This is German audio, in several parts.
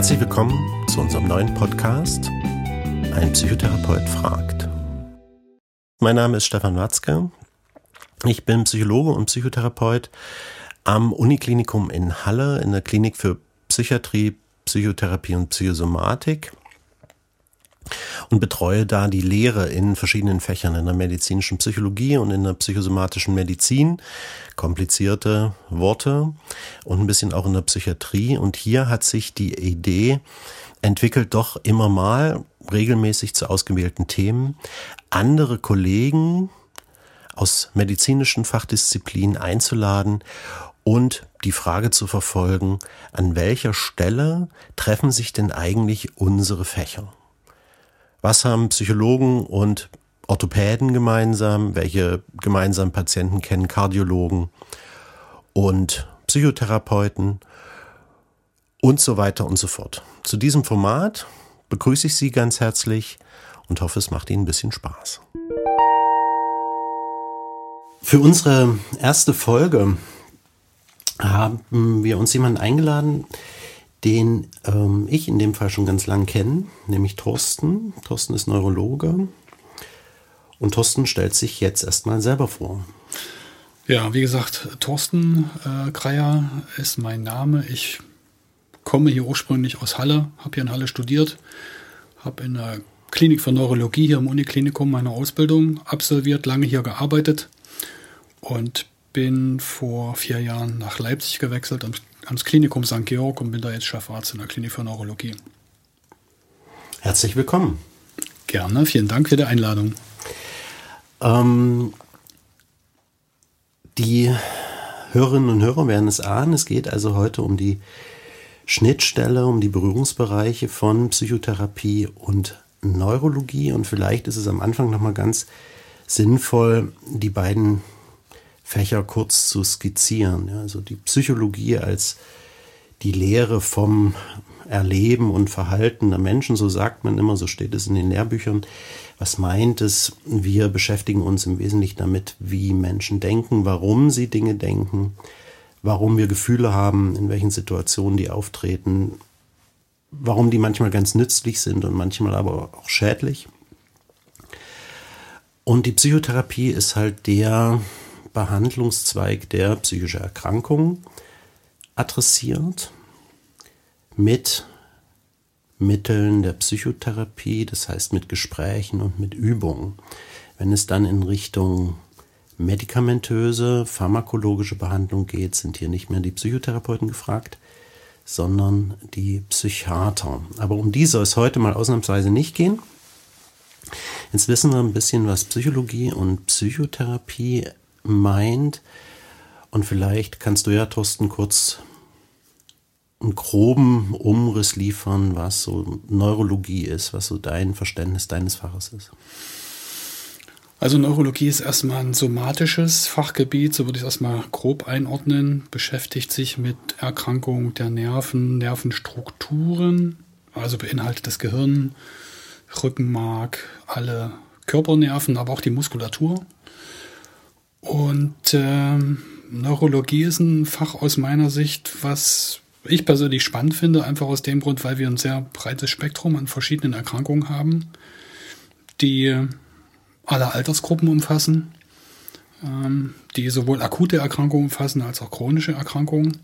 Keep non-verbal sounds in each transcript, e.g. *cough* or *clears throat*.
Herzlich willkommen zu unserem neuen Podcast Ein Psychotherapeut fragt. Mein Name ist Stefan Watzke. Ich bin Psychologe und Psychotherapeut am Uniklinikum in Halle in der Klinik für Psychiatrie, Psychotherapie und Psychosomatik und betreue da die Lehre in verschiedenen Fächern, in der medizinischen Psychologie und in der psychosomatischen Medizin, komplizierte Worte und ein bisschen auch in der Psychiatrie. Und hier hat sich die Idee entwickelt, doch immer mal regelmäßig zu ausgewählten Themen andere Kollegen aus medizinischen Fachdisziplinen einzuladen und die Frage zu verfolgen, an welcher Stelle treffen sich denn eigentlich unsere Fächer? Was haben Psychologen und Orthopäden gemeinsam? Welche gemeinsamen Patienten kennen Kardiologen und Psychotherapeuten und so weiter und so fort? Zu diesem Format begrüße ich Sie ganz herzlich und hoffe, es macht Ihnen ein bisschen Spaß. Für unsere erste Folge haben wir uns jemanden eingeladen, den ähm, ich in dem Fall schon ganz lang kenne, nämlich Thorsten. Thorsten ist Neurologe und Thorsten stellt sich jetzt erstmal selber vor. Ja, wie gesagt, Thorsten äh, Kreier ist mein Name. Ich komme hier ursprünglich aus Halle, habe hier in Halle studiert, habe in der Klinik für Neurologie hier im Uniklinikum meine Ausbildung absolviert, lange hier gearbeitet und bin vor vier Jahren nach Leipzig gewechselt ans Klinikum St. Georg und bin da jetzt Chefarzt in der Klinik für Neurologie. Herzlich willkommen. Gerne, vielen Dank für die Einladung. Ähm, die Hörerinnen und Hörer werden es ahnen, es geht also heute um die Schnittstelle, um die Berührungsbereiche von Psychotherapie und Neurologie und vielleicht ist es am Anfang nochmal ganz sinnvoll, die beiden Fächer kurz zu skizzieren. Ja, also die Psychologie als die Lehre vom Erleben und Verhalten der Menschen, so sagt man immer, so steht es in den Lehrbüchern. Was meint es? Wir beschäftigen uns im Wesentlichen damit, wie Menschen denken, warum sie Dinge denken, warum wir Gefühle haben, in welchen Situationen die auftreten, warum die manchmal ganz nützlich sind und manchmal aber auch schädlich. Und die Psychotherapie ist halt der Behandlungszweig der psychische Erkrankungen adressiert mit Mitteln der Psychotherapie, das heißt mit Gesprächen und mit Übungen. Wenn es dann in Richtung medikamentöse, pharmakologische Behandlung geht, sind hier nicht mehr die Psychotherapeuten gefragt, sondern die Psychiater. Aber um die soll es heute mal ausnahmsweise nicht gehen. Jetzt wissen wir ein bisschen, was Psychologie und Psychotherapie meint. Und vielleicht kannst du ja, Thorsten, kurz einen groben Umriss liefern, was so Neurologie ist, was so dein Verständnis deines Faches ist. Also Neurologie ist erstmal ein somatisches Fachgebiet, so würde ich es erstmal grob einordnen, beschäftigt sich mit Erkrankungen der Nerven, Nervenstrukturen, also beinhaltet das Gehirn, Rückenmark, alle Körpernerven, aber auch die Muskulatur. Und ähm, Neurologie ist ein Fach aus meiner Sicht, was ich persönlich spannend finde, einfach aus dem Grund, weil wir ein sehr breites Spektrum an verschiedenen Erkrankungen haben, die alle Altersgruppen umfassen, ähm, die sowohl akute Erkrankungen umfassen als auch chronische Erkrankungen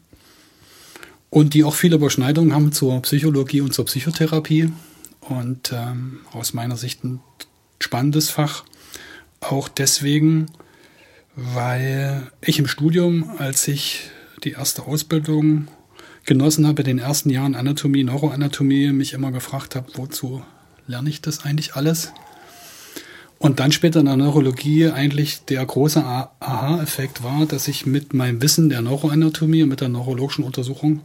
und die auch viele Überschneidungen haben zur Psychologie und zur Psychotherapie. Und ähm, aus meiner Sicht ein spannendes Fach. Auch deswegen, weil ich im Studium, als ich die erste Ausbildung genossen habe, in den ersten Jahren Anatomie, Neuroanatomie, mich immer gefragt habe, wozu lerne ich das eigentlich alles? Und dann später in der Neurologie eigentlich der große Aha-Effekt war, dass ich mit meinem Wissen der Neuroanatomie und mit der neurologischen Untersuchung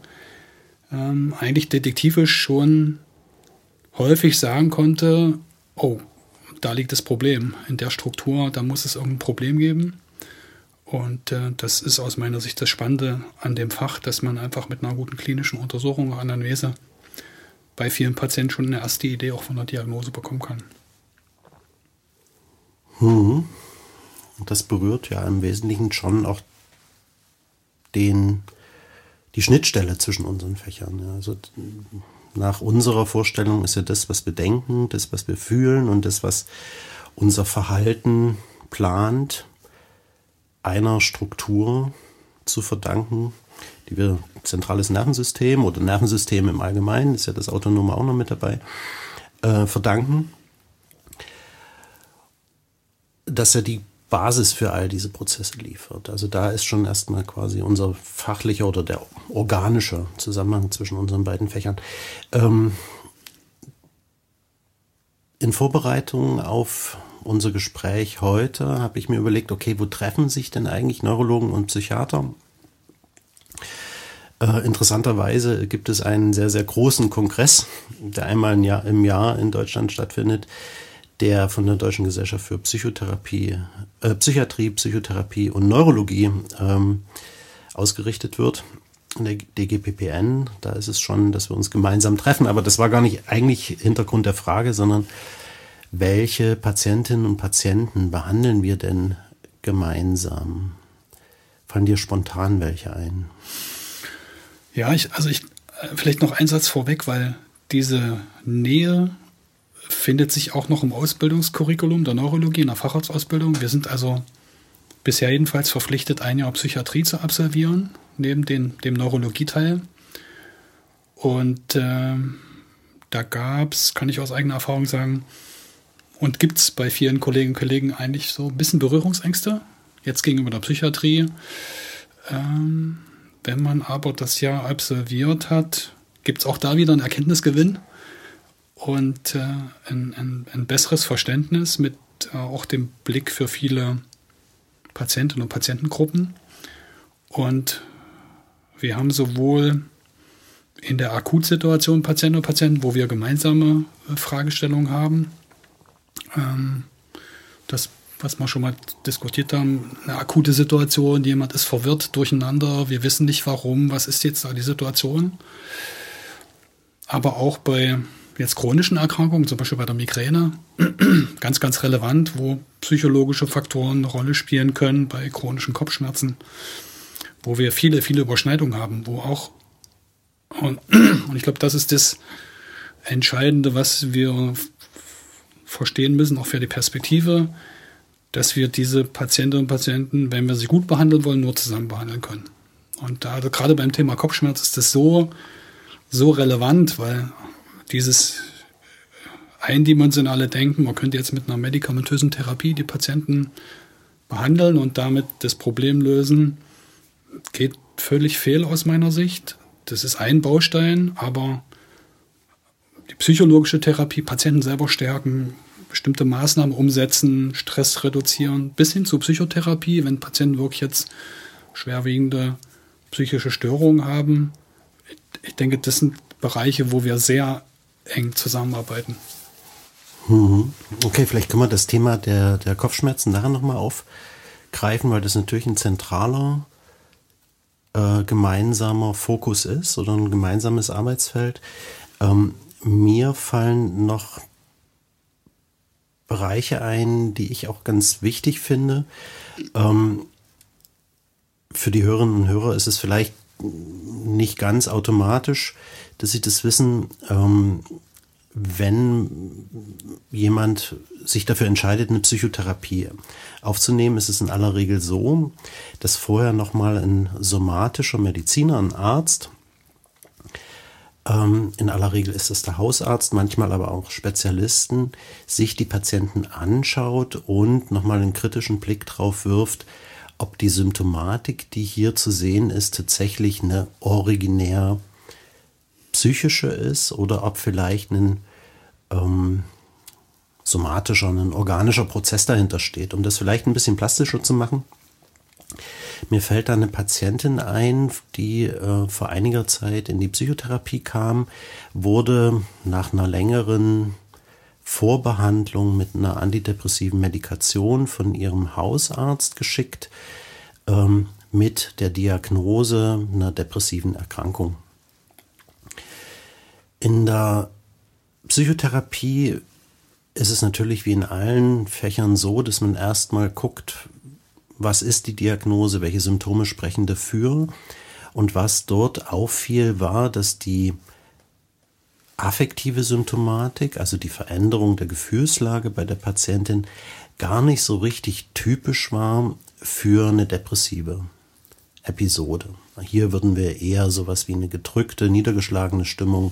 ähm, eigentlich detektivisch schon häufig sagen konnte, oh, da liegt das Problem in der Struktur, da muss es irgendein Problem geben. Und äh, das ist aus meiner Sicht das Spannende an dem Fach, dass man einfach mit einer guten klinischen Untersuchung, Anamnese, bei vielen Patienten schon eine erste Idee auch von der Diagnose bekommen kann. Hm. Das berührt ja im Wesentlichen schon auch den, die Schnittstelle zwischen unseren Fächern. Ja. Also nach unserer Vorstellung ist ja das, was wir denken, das, was wir fühlen und das, was unser Verhalten plant, einer Struktur zu verdanken, die wir zentrales Nervensystem oder Nervensystem im Allgemeinen, ist ja das Autonome auch noch mit dabei, äh, verdanken, dass er die Basis für all diese Prozesse liefert. Also da ist schon erstmal quasi unser fachlicher oder der organische Zusammenhang zwischen unseren beiden Fächern. Ähm, in Vorbereitung auf unser Gespräch heute habe ich mir überlegt, okay, wo treffen sich denn eigentlich Neurologen und Psychiater? Äh, interessanterweise gibt es einen sehr, sehr großen Kongress, der einmal im Jahr, im Jahr in Deutschland stattfindet, der von der Deutschen Gesellschaft für Psychotherapie, äh, Psychiatrie, Psychotherapie und Neurologie ähm, ausgerichtet wird. Der DGPPN, da ist es schon, dass wir uns gemeinsam treffen, aber das war gar nicht eigentlich Hintergrund der Frage, sondern welche Patientinnen und Patienten behandeln wir denn gemeinsam? Fallen dir spontan welche ein? Ja, ich, also ich, äh, vielleicht noch ein Satz vorweg, weil diese Nähe findet sich auch noch im Ausbildungskurriculum der Neurologie in der Facharztausbildung. Wir sind also bisher jedenfalls verpflichtet, ein Jahr Psychiatrie zu absolvieren, neben den, dem Neurologieteil. Und äh, da gab es, kann ich aus eigener Erfahrung sagen, und gibt es bei vielen Kolleginnen und Kollegen eigentlich so ein bisschen Berührungsängste, jetzt gegenüber der Psychiatrie. Ähm, wenn man aber das Jahr absolviert hat, gibt es auch da wieder einen Erkenntnisgewinn und äh, ein, ein, ein, besseres Verständnis mit äh, auch dem Blick für viele Patientinnen und Patientengruppen. Und wir haben sowohl in der Akutsituation Patienten und Patienten, wo wir gemeinsame äh, Fragestellungen haben, ähm, das, was wir schon mal diskutiert haben, eine akute Situation, jemand ist verwirrt, durcheinander, wir wissen nicht warum, was ist jetzt da die Situation. Aber auch bei jetzt chronischen Erkrankungen, zum Beispiel bei der Migräne, *clears throat* ganz, ganz relevant, wo psychologische Faktoren eine Rolle spielen können, bei chronischen Kopfschmerzen, wo wir viele, viele Überschneidungen haben, wo auch, und, *clears throat* und ich glaube, das ist das Entscheidende, was wir verstehen müssen, auch für die Perspektive, dass wir diese Patientinnen und Patienten, wenn wir sie gut behandeln wollen, nur zusammen behandeln können. Und da, also gerade beim Thema Kopfschmerz ist das so, so relevant, weil dieses eindimensionale Denken, man könnte jetzt mit einer medikamentösen Therapie die Patienten behandeln und damit das Problem lösen, geht völlig fehl aus meiner Sicht. Das ist ein Baustein, aber die psychologische Therapie, Patienten selber stärken, bestimmte Maßnahmen umsetzen, Stress reduzieren, bis hin zur Psychotherapie, wenn Patienten wirklich jetzt schwerwiegende psychische Störungen haben. Ich denke, das sind Bereiche, wo wir sehr eng zusammenarbeiten. Mhm. Okay, vielleicht können wir das Thema der, der Kopfschmerzen nachher nochmal aufgreifen, weil das natürlich ein zentraler äh, gemeinsamer Fokus ist oder ein gemeinsames Arbeitsfeld. Ähm, mir fallen noch Bereiche ein, die ich auch ganz wichtig finde. Ähm, für die Hörerinnen und Hörer ist es vielleicht nicht ganz automatisch, dass sie das wissen, ähm, wenn jemand sich dafür entscheidet, eine Psychotherapie aufzunehmen, ist es in aller Regel so, dass vorher nochmal ein somatischer Mediziner, ein Arzt, in aller Regel ist es der Hausarzt, manchmal aber auch Spezialisten, sich die Patienten anschaut und nochmal einen kritischen Blick drauf wirft, ob die Symptomatik, die hier zu sehen ist, tatsächlich eine originär psychische ist oder ob vielleicht ein ähm, somatischer, ein organischer Prozess dahinter steht. Um das vielleicht ein bisschen plastischer zu machen, mir fällt da eine Patientin ein, die äh, vor einiger Zeit in die Psychotherapie kam, wurde nach einer längeren Vorbehandlung mit einer antidepressiven Medikation von ihrem Hausarzt geschickt ähm, mit der Diagnose einer depressiven Erkrankung. In der Psychotherapie ist es natürlich wie in allen Fächern so, dass man erstmal guckt, was ist die Diagnose, welche Symptome sprechen dafür. Und was dort auffiel, war, dass die affektive Symptomatik, also die Veränderung der Gefühlslage bei der Patientin, gar nicht so richtig typisch war für eine depressive Episode. Hier würden wir eher sowas wie eine gedrückte, niedergeschlagene Stimmung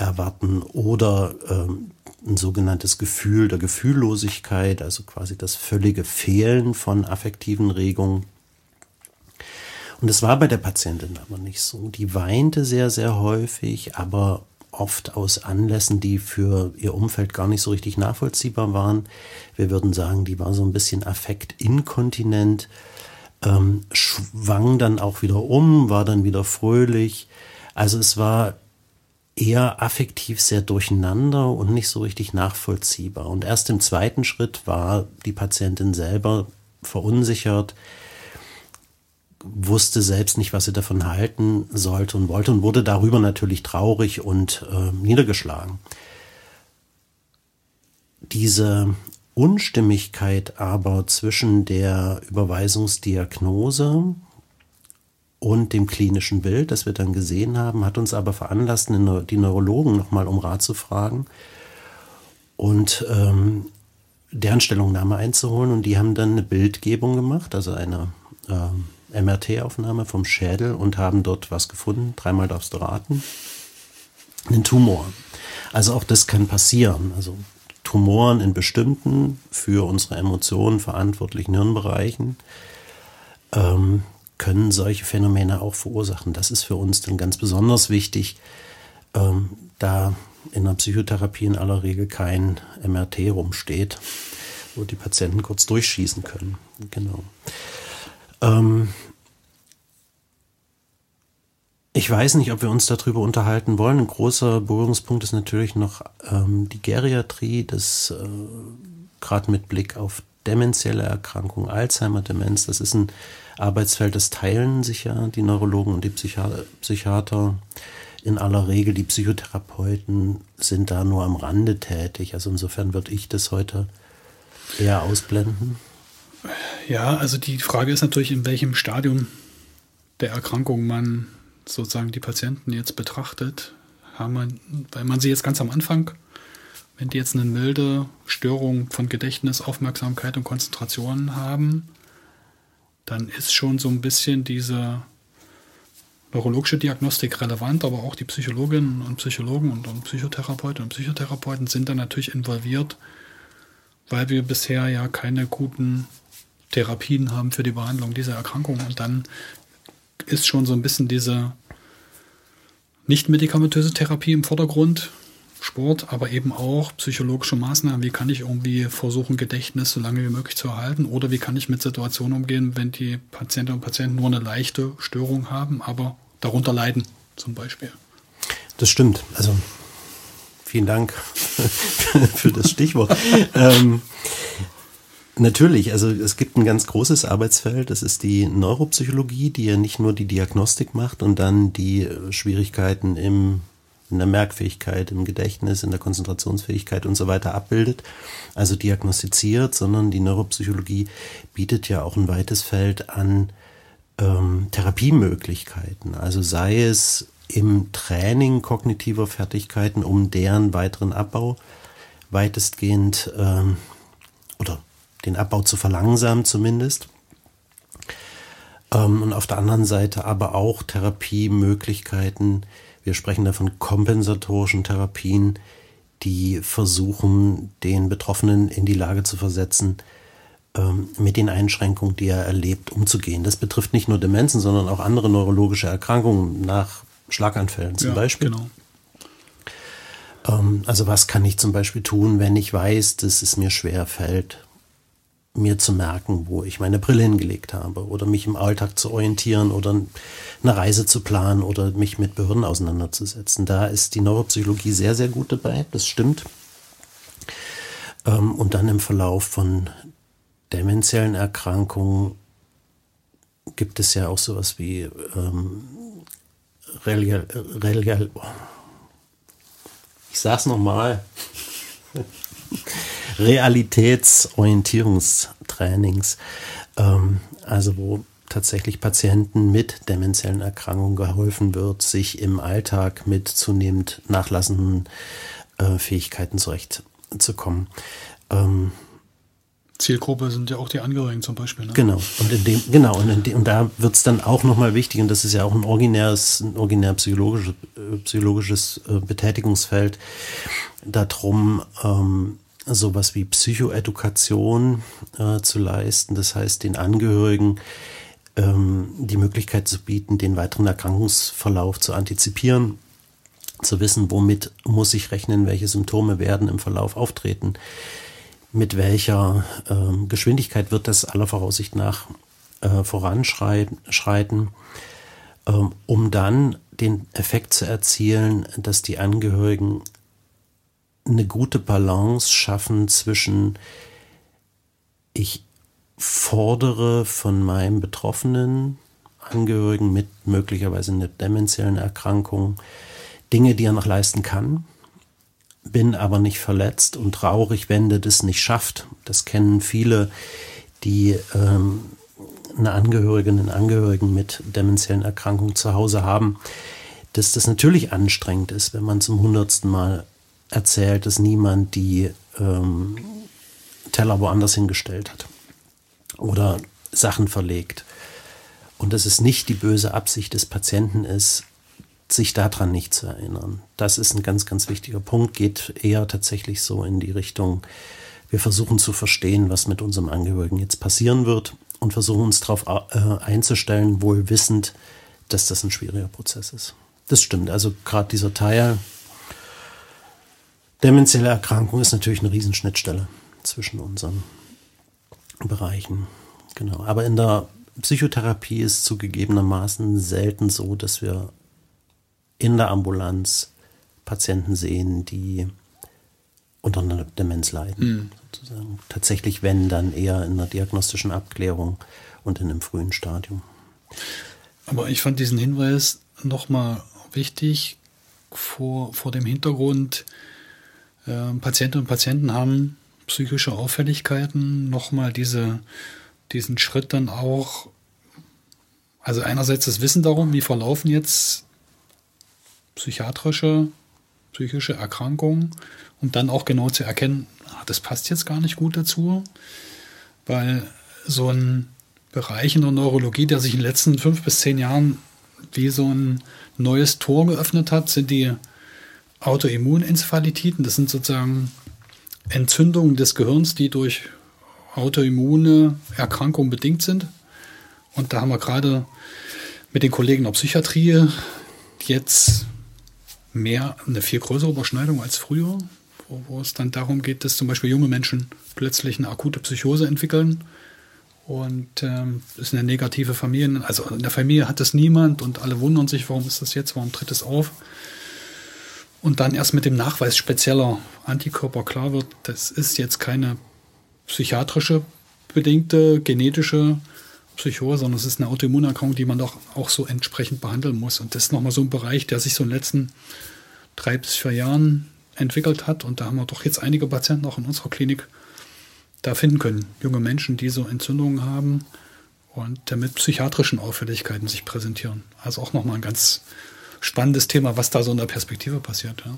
erwarten oder ähm, ein sogenanntes Gefühl der Gefühllosigkeit, also quasi das völlige Fehlen von affektiven Regungen. Und es war bei der Patientin aber nicht so. Die weinte sehr, sehr häufig, aber oft aus Anlässen, die für ihr Umfeld gar nicht so richtig nachvollziehbar waren. Wir würden sagen, die war so ein bisschen affektinkontinent, ähm, schwang dann auch wieder um, war dann wieder fröhlich. Also es war eher affektiv sehr durcheinander und nicht so richtig nachvollziehbar. Und erst im zweiten Schritt war die Patientin selber verunsichert, wusste selbst nicht, was sie davon halten sollte und wollte und wurde darüber natürlich traurig und äh, niedergeschlagen. Diese Unstimmigkeit aber zwischen der Überweisungsdiagnose und dem klinischen Bild, das wir dann gesehen haben, hat uns aber veranlasst, die Neurologen nochmal um Rat zu fragen und ähm, deren Stellungnahme einzuholen. Und die haben dann eine Bildgebung gemacht, also eine äh, MRT-Aufnahme vom Schädel und haben dort was gefunden. Dreimal darfst du raten. Einen Tumor. Also auch das kann passieren. Also Tumoren in bestimmten für unsere Emotionen verantwortlichen Hirnbereichen ähm, können solche Phänomene auch verursachen. Das ist für uns dann ganz besonders wichtig, ähm, da in der Psychotherapie in aller Regel kein MRT rumsteht, wo die Patienten kurz durchschießen können. Genau. Ähm, ich weiß nicht, ob wir uns darüber unterhalten wollen. Ein großer Berührungspunkt ist natürlich noch ähm, die Geriatrie, das äh, gerade mit Blick auf demenzielle Erkrankungen, Alzheimer-Demenz, das ist ein Arbeitsfeld, das teilen sich ja die Neurologen und die Psychiater, in aller Regel. Die Psychotherapeuten sind da nur am Rande tätig. Also insofern würde ich das heute eher ausblenden. Ja, also die Frage ist natürlich, in welchem Stadium der Erkrankung man sozusagen die Patienten jetzt betrachtet. Haben wir, weil man sie jetzt ganz am Anfang, wenn die jetzt eine milde Störung von Gedächtnis, Aufmerksamkeit und Konzentration haben, dann ist schon so ein bisschen diese neurologische Diagnostik relevant, aber auch die Psychologinnen und Psychologen und, und Psychotherapeuten und Psychotherapeuten sind da natürlich involviert, weil wir bisher ja keine guten Therapien haben für die Behandlung dieser Erkrankung. Und dann ist schon so ein bisschen diese nicht medikamentöse Therapie im Vordergrund, Sport, aber eben auch psychologische Maßnahmen. Wie kann ich irgendwie versuchen, Gedächtnis so lange wie möglich zu erhalten? Oder wie kann ich mit Situationen umgehen, wenn die Patientinnen und Patienten nur eine leichte Störung haben, aber darunter leiden, zum Beispiel? Das stimmt. Also vielen Dank *laughs* für das Stichwort. ähm, natürlich, also es gibt ein ganz großes Arbeitsfeld, das ist die Neuropsychologie, die ja nicht nur die Diagnostik macht und dann die Schwierigkeiten im in der Merkfähigkeit, im Gedächtnis, in der Konzentrationsfähigkeit und so weiter abbildet, also diagnostiziert, sondern die Neuropsychologie bietet ja auch ein weites Feld an ähm, Therapiemöglichkeiten. Also sei es im Training kognitiver Fertigkeiten, um deren weiteren Abbau weitestgehend ähm, oder den Abbau zu verlangsamen zumindest. Ähm, und auf der anderen Seite aber auch Therapiemöglichkeiten, wir sprechen da von kompensatorischen Therapien, die versuchen, den Betroffenen in die Lage zu versetzen, ähm, mit den Einschränkungen, die er erlebt, umzugehen. Das betrifft nicht nur Demenzen, sondern auch andere neurologische Erkrankungen nach Schlaganfällen zum ja, Beispiel. Genau. Ähm, also was kann ich zum Beispiel tun, wenn ich weiß, dass es mir schwer fällt, mir zu merken, wo ich meine Brille hingelegt habe oder mich im Alltag zu orientieren oder eine Reise zu planen oder mich mit Behörden auseinanderzusetzen. Da ist die Neuropsychologie sehr, sehr gut dabei, das stimmt. Ähm, und dann im Verlauf von demenziellen Erkrankungen gibt es ja auch sowas wie ähm, Relial, Relial, ich sag's nochmal. Realitätsorientierungstrainings. Ähm, also wo tatsächlich Patienten mit demenziellen Erkrankungen geholfen wird, sich im Alltag mit zunehmend nachlassenden äh, Fähigkeiten zurechtzukommen. Ähm, Zielgruppe sind ja auch die Angehörigen zum Beispiel. Ne? Genau. Und in dem, genau, und, dem, und da wird es dann auch nochmal wichtig, und das ist ja auch ein originäres, ein originär psychologisches, äh, psychologisches äh, Betätigungsfeld, darum, ähm, sowas wie Psychoedukation äh, zu leisten. Das heißt, den Angehörigen ähm, die Möglichkeit zu bieten, den weiteren Erkrankungsverlauf zu antizipieren, zu wissen, womit muss ich rechnen, welche Symptome werden im Verlauf auftreten mit welcher äh, Geschwindigkeit wird das aller Voraussicht nach äh, voranschreiten, äh, um dann den Effekt zu erzielen, dass die Angehörigen eine gute Balance schaffen zwischen ich fordere von meinem betroffenen Angehörigen mit möglicherweise einer demenziellen Erkrankung Dinge, die er noch leisten kann bin aber nicht verletzt und traurig, wenn der das nicht schafft. Das kennen viele, die ähm, eine Angehörige, einen Angehörigen mit demenziellen Erkrankungen zu Hause haben, dass das natürlich anstrengend ist, wenn man zum hundertsten Mal erzählt, dass niemand die ähm, Teller woanders hingestellt hat oder Sachen verlegt. Und dass es nicht die böse Absicht des Patienten ist, sich daran nicht zu erinnern. Das ist ein ganz, ganz wichtiger Punkt, geht eher tatsächlich so in die Richtung, wir versuchen zu verstehen, was mit unserem Angehörigen jetzt passieren wird und versuchen uns darauf äh, einzustellen, wohl wissend, dass das ein schwieriger Prozess ist. Das stimmt. Also gerade dieser Teil, demenzielle Erkrankung ist natürlich eine Riesenschnittstelle zwischen unseren Bereichen. Genau. Aber in der Psychotherapie ist zugegebenermaßen selten so, dass wir in der Ambulanz Patienten sehen, die unter einer Demenz leiden. Mhm. Sozusagen. Tatsächlich, wenn, dann eher in einer diagnostischen Abklärung und in einem frühen Stadium. Aber ich fand diesen Hinweis nochmal wichtig vor, vor dem Hintergrund, äh, Patientinnen und Patienten haben psychische Auffälligkeiten, nochmal diese, diesen Schritt dann auch, also einerseits das Wissen darum, wie verlaufen jetzt psychiatrische, psychische Erkrankungen und dann auch genau zu erkennen, ah, das passt jetzt gar nicht gut dazu, weil so ein Bereich in der Neurologie, der sich in den letzten fünf bis zehn Jahren wie so ein neues Tor geöffnet hat, sind die Autoimmunencephalitiden. Das sind sozusagen Entzündungen des Gehirns, die durch autoimmune Erkrankungen bedingt sind. Und da haben wir gerade mit den Kollegen der Psychiatrie jetzt mehr, eine viel größere Überschneidung als früher, wo, wo es dann darum geht, dass zum Beispiel junge Menschen plötzlich eine akute Psychose entwickeln und ähm, ist eine negative Familie. Also in der Familie hat das niemand und alle wundern sich, warum ist das jetzt, warum tritt es auf? Und dann erst mit dem Nachweis spezieller Antikörper klar wird, das ist jetzt keine psychiatrische bedingte genetische Psychose, sondern es ist eine Autoimmunerkrankung, die man doch auch so entsprechend behandeln muss. Und das ist nochmal so ein Bereich, der sich so in den letzten drei bis vier Jahren entwickelt hat. Und da haben wir doch jetzt einige Patienten auch in unserer Klinik da finden können. Junge Menschen, die so Entzündungen haben und mit psychiatrischen Auffälligkeiten sich präsentieren. Also auch nochmal ein ganz spannendes Thema, was da so in der Perspektive passiert. Ja.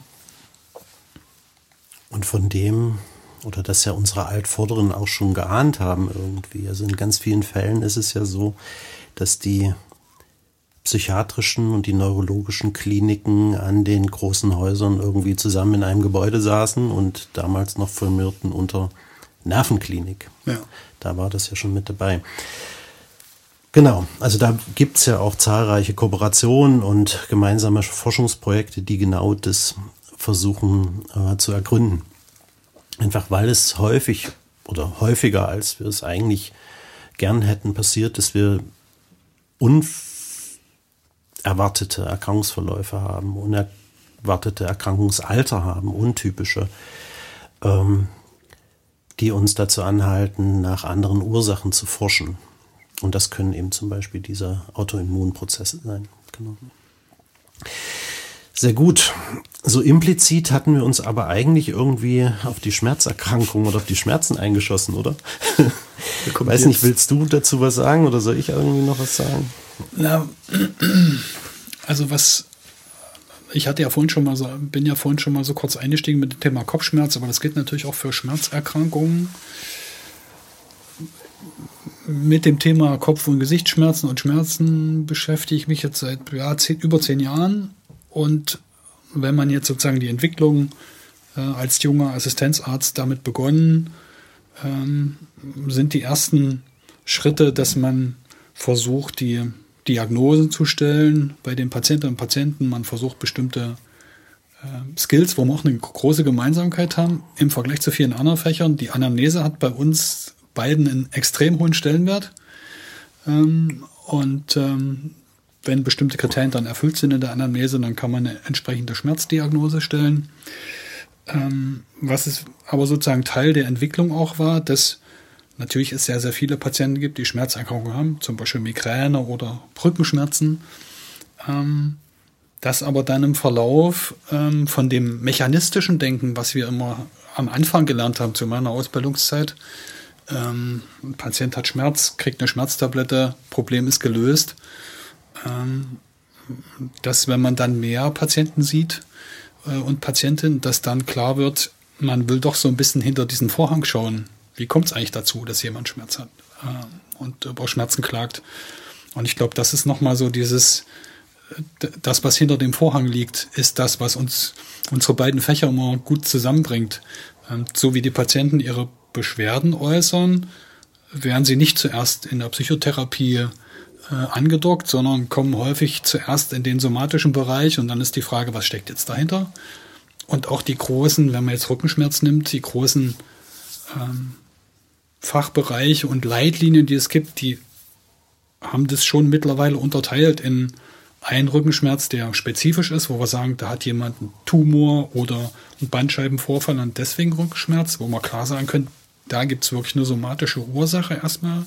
Und von dem oder das ja unsere Altvorderen auch schon geahnt haben irgendwie. Also in ganz vielen Fällen ist es ja so, dass die psychiatrischen und die neurologischen Kliniken an den großen Häusern irgendwie zusammen in einem Gebäude saßen und damals noch firmierten unter Nervenklinik. Ja. Da war das ja schon mit dabei. Genau, also da gibt es ja auch zahlreiche Kooperationen und gemeinsame Forschungsprojekte, die genau das versuchen äh, zu ergründen. Einfach weil es häufig oder häufiger, als wir es eigentlich gern hätten, passiert, dass wir unerwartete Erkrankungsverläufe haben, unerwartete Erkrankungsalter haben, untypische, ähm, die uns dazu anhalten, nach anderen Ursachen zu forschen. Und das können eben zum Beispiel diese Autoimmunprozesse sein. Genau. Sehr gut. So implizit hatten wir uns aber eigentlich irgendwie auf die Schmerzerkrankung oder auf die Schmerzen eingeschossen, oder? Ich *laughs* weiß nicht, willst du dazu was sagen oder soll ich irgendwie noch was sagen? Na, *clears throat* also was ich hatte ja vorhin schon mal so, bin ja vorhin schon mal so kurz eingestiegen mit dem Thema Kopfschmerz, aber das gilt natürlich auch für Schmerzerkrankungen. Mit dem Thema Kopf- und Gesichtsschmerzen und Schmerzen beschäftige ich mich jetzt seit ja, zehn, über zehn Jahren. Und wenn man jetzt sozusagen die Entwicklung äh, als junger Assistenzarzt damit begonnen, ähm, sind die ersten Schritte, dass man versucht, die Diagnosen zu stellen bei den Patientinnen und Patienten. Man versucht bestimmte äh, Skills, wo wir auch eine große Gemeinsamkeit haben im Vergleich zu vielen anderen Fächern. Die Anamnese hat bei uns beiden einen extrem hohen Stellenwert. Ähm, und ähm, wenn bestimmte Kriterien dann erfüllt sind in der Anamnese, dann kann man eine entsprechende Schmerzdiagnose stellen. Ähm, was es aber sozusagen Teil der Entwicklung auch war, dass natürlich es sehr, sehr viele Patienten gibt, die Schmerzerkrankungen haben, zum Beispiel Migräne oder Rückenschmerzen. Ähm, das aber dann im Verlauf ähm, von dem mechanistischen Denken, was wir immer am Anfang gelernt haben zu meiner Ausbildungszeit, ähm, ein Patient hat Schmerz, kriegt eine Schmerztablette, Problem ist gelöst, ähm, dass wenn man dann mehr Patienten sieht äh, und Patientinnen, dass dann klar wird, man will doch so ein bisschen hinter diesen Vorhang schauen. Wie kommt es eigentlich dazu, dass jemand Schmerz hat äh, und über Schmerzen klagt? Und ich glaube, das ist nochmal so dieses, das, was hinter dem Vorhang liegt, ist das, was uns unsere beiden Fächer immer gut zusammenbringt. Ähm, so wie die Patienten ihre Beschwerden äußern, werden sie nicht zuerst in der Psychotherapie äh, angedockt, sondern kommen häufig zuerst in den somatischen Bereich und dann ist die Frage, was steckt jetzt dahinter? Und auch die großen, wenn man jetzt Rückenschmerz nimmt, die großen ähm, Fachbereiche und Leitlinien, die es gibt, die haben das schon mittlerweile unterteilt in einen Rückenschmerz, der spezifisch ist, wo wir sagen, da hat jemand einen Tumor oder einen Bandscheibenvorfall und deswegen Rückenschmerz, wo man klar sagen können, da gibt es wirklich eine somatische Ursache erstmal.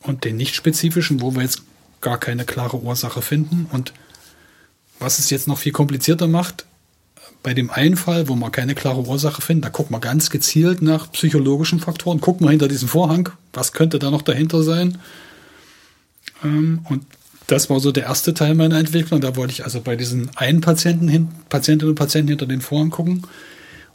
Und den nicht spezifischen, wo wir jetzt gar keine klare Ursache finden. Und was es jetzt noch viel komplizierter macht, bei dem einen Fall, wo man keine klare Ursache findet, da guckt man ganz gezielt nach psychologischen Faktoren, guckt man hinter diesem Vorhang, was könnte da noch dahinter sein. Ähm, und das war so der erste Teil meiner Entwicklung. Da wollte ich also bei diesen einen Patienten Patientinnen und Patienten hinter den Vorhang gucken.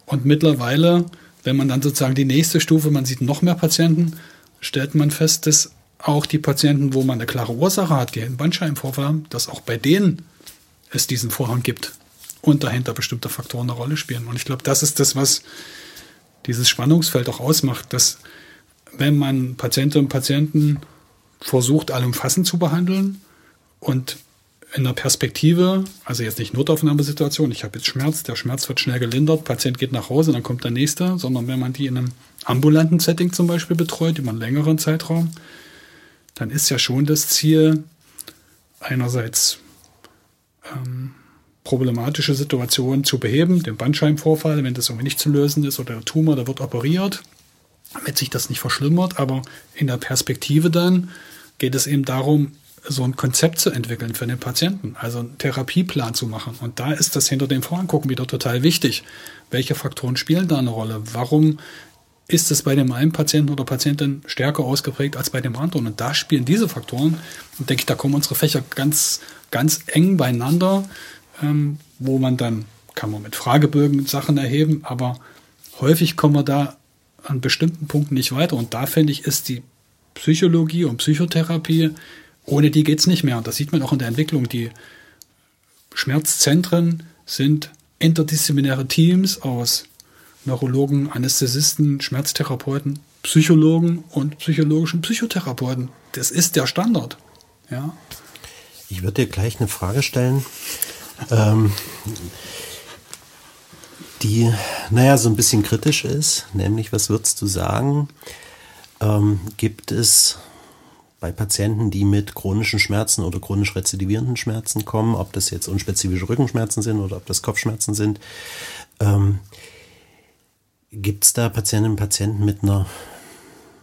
Und mittlerweile, wenn man dann sozusagen die nächste Stufe, man sieht noch mehr Patienten, stellt man fest, dass auch die Patienten, wo man eine klare Ursache hat, die einen Bandscheibenvorfall haben, dass auch bei denen es diesen Vorhang gibt und dahinter bestimmte Faktoren eine Rolle spielen. Und ich glaube, das ist das, was dieses Spannungsfeld auch ausmacht, dass wenn man Patientinnen und Patienten versucht, allumfassend zu behandeln und in der Perspektive, also jetzt nicht Notaufnahmesituation, ich habe jetzt Schmerz, der Schmerz wird schnell gelindert, Patient geht nach Hause, dann kommt der nächste, sondern wenn man die in einem ambulanten Setting zum Beispiel betreut, über einen längeren Zeitraum, dann ist ja schon das Ziel einerseits ähm, problematische Situationen zu beheben, den Bandscheibenvorfall, wenn das irgendwie nicht zu lösen ist oder der Tumor, der wird operiert, damit sich das nicht verschlimmert, aber in der Perspektive dann geht es eben darum, so ein Konzept zu entwickeln für den Patienten, also einen Therapieplan zu machen. Und da ist das hinter dem Vorangucken wieder total wichtig. Welche Faktoren spielen da eine Rolle? Warum ist es bei dem einen Patienten oder Patientin stärker ausgeprägt als bei dem anderen? Und da spielen diese Faktoren, und denke ich, da kommen unsere Fächer ganz, ganz eng beieinander ähm, wo man dann, kann man mit Fragebögen Sachen erheben, aber häufig kommen wir da an bestimmten Punkten nicht weiter. Und da finde ich, ist die Psychologie und Psychotherapie, ohne die geht es nicht mehr. Das sieht man auch in der Entwicklung. Die Schmerzzentren sind interdisziplinäre Teams aus Neurologen, Anästhesisten, Schmerztherapeuten, Psychologen und psychologischen Psychotherapeuten. Das ist der Standard. Ja. Ich würde dir gleich eine Frage stellen, ähm, die, naja, so ein bisschen kritisch ist, nämlich, was würdest du sagen, ähm, gibt es bei Patienten, die mit chronischen Schmerzen oder chronisch rezidivierenden Schmerzen kommen, ob das jetzt unspezifische Rückenschmerzen sind oder ob das Kopfschmerzen sind, ähm, gibt es da Patientinnen und Patienten mit einer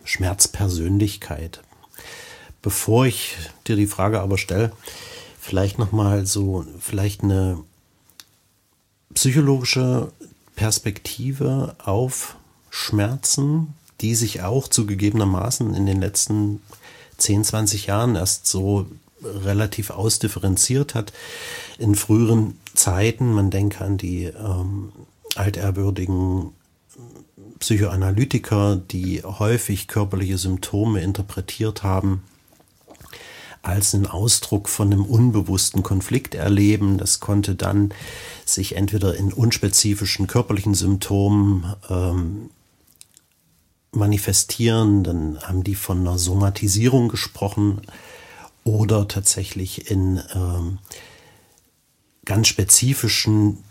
Schmerzpersönlichkeit? Bevor ich dir die Frage aber stelle, vielleicht nochmal so, vielleicht eine psychologische Perspektive auf Schmerzen, die sich auch zugegebenermaßen in den letzten 10, 20 Jahren erst so relativ ausdifferenziert hat. In früheren Zeiten, man denke an die ähm, altehrwürdigen Psychoanalytiker, die häufig körperliche Symptome interpretiert haben als einen Ausdruck von einem unbewussten Konflikt erleben. Das konnte dann sich entweder in unspezifischen körperlichen Symptomen ähm, manifestieren, dann haben die von einer Somatisierung gesprochen oder tatsächlich in ähm, ganz spezifischen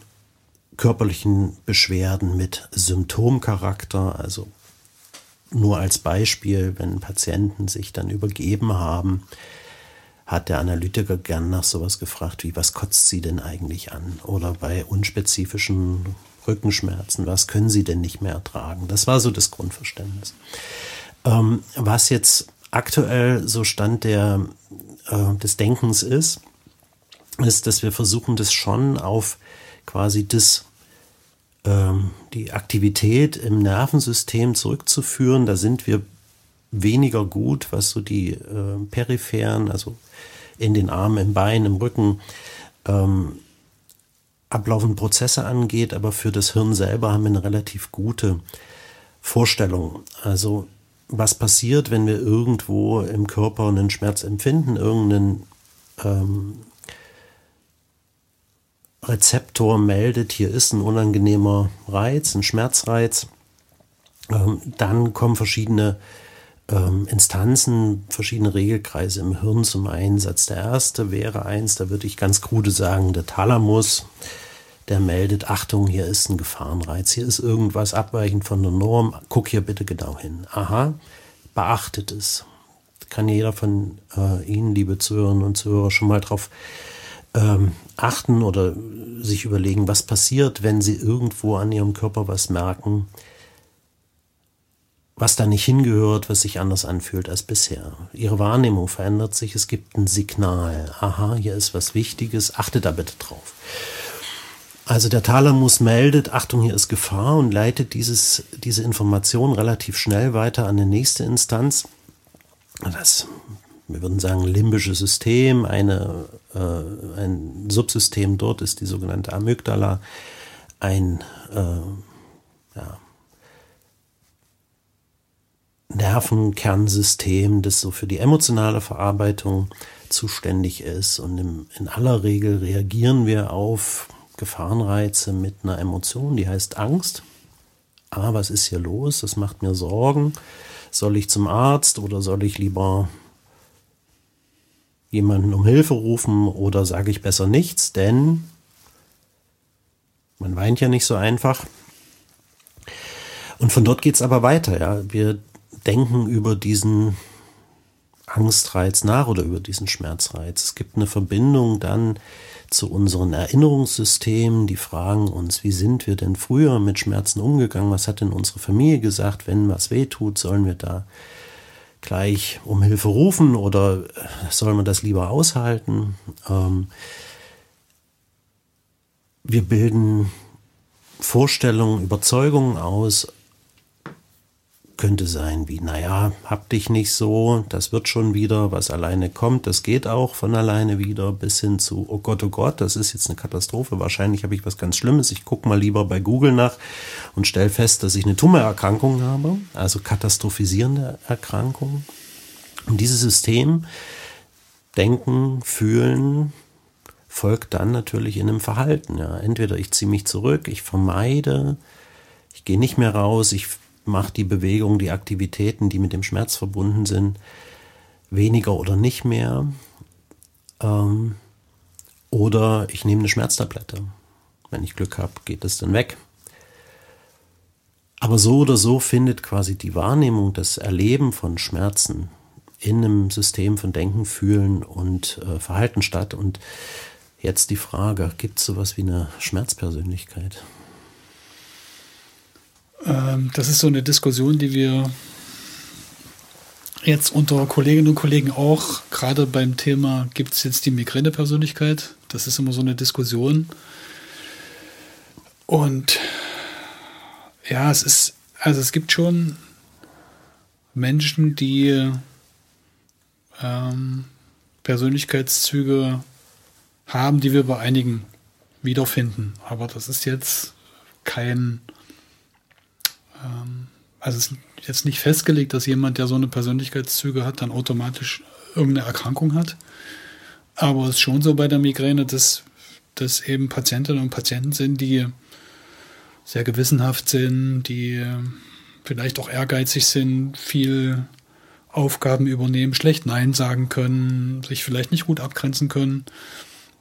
körperlichen Beschwerden mit Symptomcharakter, also nur als Beispiel, wenn Patienten sich dann übergeben haben, hat der Analytiker gern nach sowas gefragt, wie was kotzt sie denn eigentlich an? Oder bei unspezifischen Rückenschmerzen, was können sie denn nicht mehr ertragen? Das war so das Grundverständnis. Ähm, was jetzt aktuell so Stand der, äh, des Denkens ist, ist, dass wir versuchen, das schon auf quasi das, ähm, die Aktivität im Nervensystem zurückzuführen. Da sind wir weniger gut, was so die äh, peripheren, also in den Armen, im Bein, im Rücken, ähm, ablaufende Prozesse angeht, aber für das Hirn selber haben wir eine relativ gute Vorstellung. Also was passiert, wenn wir irgendwo im Körper einen Schmerz empfinden, irgendeinen ähm, Rezeptor meldet, hier ist ein unangenehmer Reiz, ein Schmerzreiz, ähm, dann kommen verschiedene ähm, Instanzen, verschiedene Regelkreise im Hirn zum Einsatz. Der erste wäre eins, da würde ich ganz krude sagen, der Thalamus, der meldet, Achtung, hier ist ein Gefahrenreiz, hier ist irgendwas abweichend von der Norm, guck hier bitte genau hin. Aha, beachtet es. Kann jeder von äh, Ihnen, liebe Zuhörerinnen und Zuhörer, schon mal drauf ähm, achten oder sich überlegen, was passiert, wenn Sie irgendwo an Ihrem Körper was merken, was da nicht hingehört, was sich anders anfühlt als bisher. Ihre Wahrnehmung verändert sich, es gibt ein Signal. Aha, hier ist was Wichtiges, achte da bitte drauf. Also der Thalamus meldet, Achtung, hier ist Gefahr und leitet dieses, diese Information relativ schnell weiter an die nächste Instanz. Das, wir würden sagen, limbische System, eine, äh, ein Subsystem dort ist die sogenannte Amygdala, ein äh, ja, Nervenkernsystem, das so für die emotionale Verarbeitung zuständig ist. Und im, in aller Regel reagieren wir auf Gefahrenreize mit einer Emotion, die heißt Angst. Ah, was ist hier los? Das macht mir Sorgen. Soll ich zum Arzt oder soll ich lieber jemanden um Hilfe rufen oder sage ich besser nichts, denn man weint ja nicht so einfach. Und von dort geht es aber weiter. Ja. Wir denken über diesen Angstreiz nach oder über diesen Schmerzreiz. Es gibt eine Verbindung dann zu unseren Erinnerungssystemen, die fragen uns, wie sind wir denn früher mit Schmerzen umgegangen? Was hat denn unsere Familie gesagt? Wenn was weh tut, sollen wir da gleich um Hilfe rufen oder soll man das lieber aushalten? Ähm, wir bilden Vorstellungen, Überzeugungen aus, könnte sein wie, naja, hab dich nicht so, das wird schon wieder, was alleine kommt, das geht auch von alleine wieder, bis hin zu, oh Gott, oh Gott, das ist jetzt eine Katastrophe, wahrscheinlich habe ich was ganz Schlimmes, ich gucke mal lieber bei Google nach und stelle fest, dass ich eine Tumorerkrankung habe, also katastrophisierende Erkrankung. Und dieses System, Denken, Fühlen, folgt dann natürlich in einem Verhalten. Ja. Entweder ich ziehe mich zurück, ich vermeide, ich gehe nicht mehr raus, ich macht die Bewegung, die Aktivitäten, die mit dem Schmerz verbunden sind, weniger oder nicht mehr. Ähm, oder ich nehme eine Schmerztablette. Wenn ich Glück habe, geht es dann weg. Aber so oder so findet quasi die Wahrnehmung, das Erleben von Schmerzen in einem System von Denken, Fühlen und äh, Verhalten statt. Und jetzt die Frage, gibt es sowas wie eine Schmerzpersönlichkeit? Ähm, das ist so eine Diskussion, die wir jetzt unter Kolleginnen und Kollegen auch, gerade beim Thema, gibt es jetzt die Migräne-Persönlichkeit? Das ist immer so eine Diskussion. Und ja, es ist, also es gibt schon Menschen, die ähm, Persönlichkeitszüge haben, die wir bei einigen wiederfinden. Aber das ist jetzt kein, also es ist jetzt nicht festgelegt, dass jemand, der so eine Persönlichkeitszüge hat, dann automatisch irgendeine Erkrankung hat. Aber es ist schon so bei der Migräne, dass, dass eben Patientinnen und Patienten sind, die sehr gewissenhaft sind, die vielleicht auch ehrgeizig sind, viel Aufgaben übernehmen, schlecht Nein sagen können, sich vielleicht nicht gut abgrenzen können.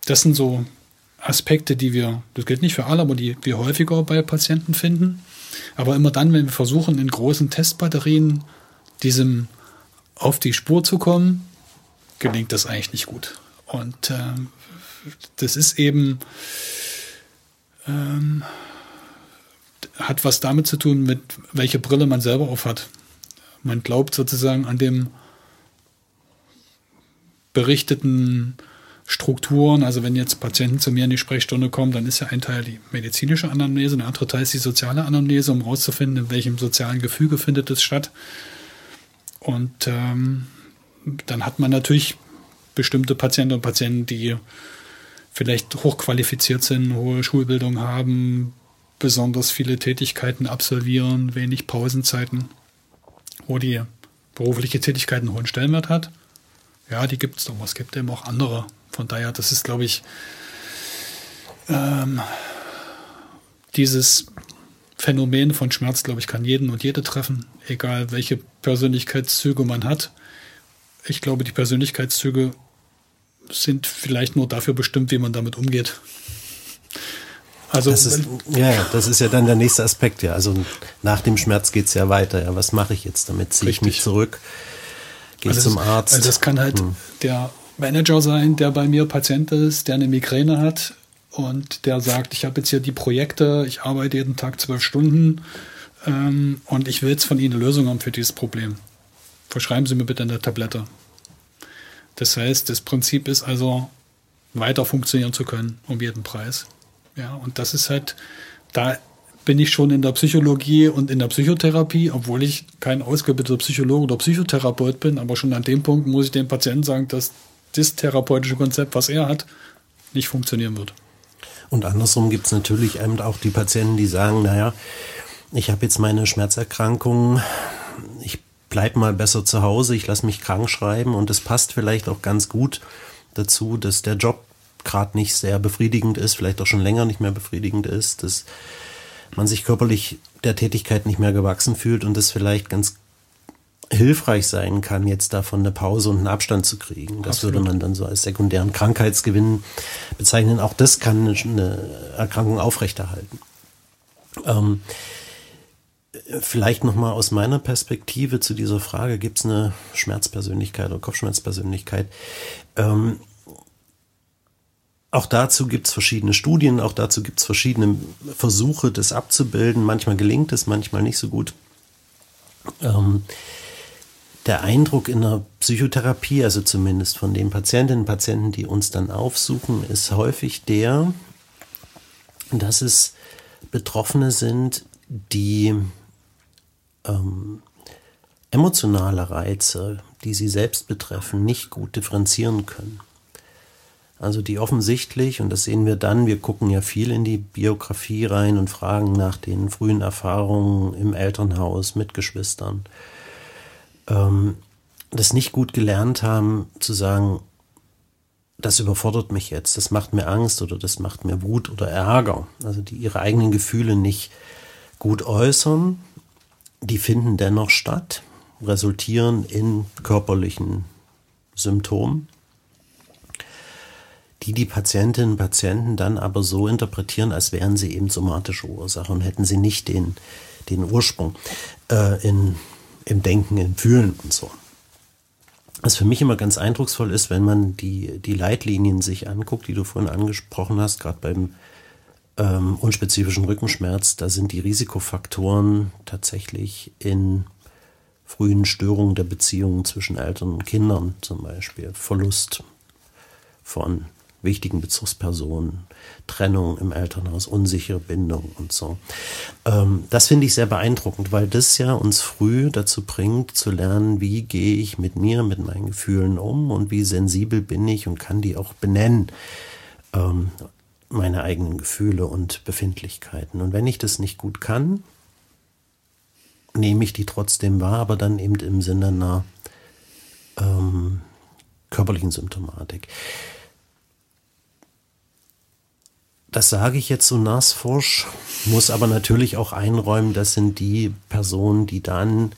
Das sind so Aspekte, die wir, das gilt nicht für alle, aber die wir häufiger bei Patienten finden. Aber immer dann, wenn wir versuchen, in großen Testbatterien diesem auf die Spur zu kommen, gelingt das eigentlich nicht gut. Und äh, das ist eben, ähm, hat was damit zu tun, mit welche Brille man selber aufhat. Man glaubt sozusagen an dem berichteten Strukturen. Also wenn jetzt Patienten zu mir in die Sprechstunde kommen, dann ist ja ein Teil die medizinische Anamnese, der andere Teil ist die soziale Anamnese, um herauszufinden, in welchem sozialen Gefüge findet es statt. Und ähm, dann hat man natürlich bestimmte Patienten und Patienten, die vielleicht hochqualifiziert sind, hohe Schulbildung haben, besonders viele Tätigkeiten absolvieren, wenig Pausenzeiten, wo die berufliche Tätigkeit einen hohen Stellenwert hat. Ja, die gibt es, aber es gibt eben auch andere von daher, das ist, glaube ich, ähm, dieses Phänomen von Schmerz, glaube ich, kann jeden und jede treffen, egal welche Persönlichkeitszüge man hat. Ich glaube, die Persönlichkeitszüge sind vielleicht nur dafür bestimmt, wie man damit umgeht. Also das ist, ja, das ist ja dann der nächste Aspekt, ja. Also nach dem Schmerz geht es ja weiter. Ja, was mache ich jetzt damit? Ziehe ich mich zurück? Gehe also ich zum Arzt? Also das kann halt hm. der Manager sein, der bei mir Patient ist, der eine Migräne hat und der sagt, ich habe jetzt hier die Projekte, ich arbeite jeden Tag zwölf Stunden ähm, und ich will jetzt von Ihnen eine Lösung haben für dieses Problem. Verschreiben Sie mir bitte eine Tablette. Das heißt, das Prinzip ist also, weiter funktionieren zu können, um jeden Preis. Ja, und das ist halt, da bin ich schon in der Psychologie und in der Psychotherapie, obwohl ich kein ausgebildeter Psychologe oder Psychotherapeut bin, aber schon an dem Punkt muss ich dem Patienten sagen, dass das therapeutische Konzept, was er hat, nicht funktionieren wird. Und andersrum gibt es natürlich eben auch die Patienten, die sagen, naja, ich habe jetzt meine Schmerzerkrankung, ich bleibe mal besser zu Hause, ich lasse mich krank schreiben und es passt vielleicht auch ganz gut dazu, dass der Job gerade nicht sehr befriedigend ist, vielleicht auch schon länger nicht mehr befriedigend ist, dass man sich körperlich der Tätigkeit nicht mehr gewachsen fühlt und das vielleicht ganz hilfreich sein kann, jetzt davon eine Pause und einen Abstand zu kriegen. Das Absolut. würde man dann so als sekundären Krankheitsgewinn bezeichnen. Auch das kann eine Erkrankung aufrechterhalten. Ähm, vielleicht nochmal aus meiner Perspektive zu dieser Frage, gibt es eine Schmerzpersönlichkeit oder Kopfschmerzpersönlichkeit? Ähm, auch dazu gibt es verschiedene Studien, auch dazu gibt es verschiedene Versuche, das abzubilden. Manchmal gelingt es, manchmal nicht so gut. Ähm, der Eindruck in der Psychotherapie, also zumindest von den Patientinnen und Patienten, die uns dann aufsuchen, ist häufig der, dass es Betroffene sind, die ähm, emotionale Reize, die sie selbst betreffen, nicht gut differenzieren können. Also die offensichtlich, und das sehen wir dann, wir gucken ja viel in die Biografie rein und fragen nach den frühen Erfahrungen im Elternhaus mit Geschwistern ähm, das nicht gut gelernt haben, zu sagen, das überfordert mich jetzt, das macht mir Angst oder das macht mir Wut oder Ärger. Also die ihre eigenen Gefühle nicht gut äußern, die finden dennoch statt, resultieren in körperlichen Symptomen, die die Patientinnen und Patienten dann aber so interpretieren, als wären sie eben somatische Ursache und hätten sie nicht den, den Ursprung äh, in im Denken, im Fühlen und so. Was für mich immer ganz eindrucksvoll ist, wenn man die, die Leitlinien sich anguckt, die du vorhin angesprochen hast, gerade beim ähm, unspezifischen Rückenschmerz, da sind die Risikofaktoren tatsächlich in frühen Störungen der Beziehungen zwischen Eltern und Kindern, zum Beispiel Verlust von wichtigen Bezugspersonen, Trennung im Elternhaus, unsichere Bindung und so. Ähm, das finde ich sehr beeindruckend, weil das ja uns früh dazu bringt, zu lernen, wie gehe ich mit mir, mit meinen Gefühlen um und wie sensibel bin ich und kann die auch benennen. Ähm, meine eigenen Gefühle und Befindlichkeiten. Und wenn ich das nicht gut kann, nehme ich die trotzdem wahr, aber dann eben im Sinne einer ähm, körperlichen Symptomatik. Das sage ich jetzt so nassforsch, muss aber natürlich auch einräumen, das sind die Personen, die dann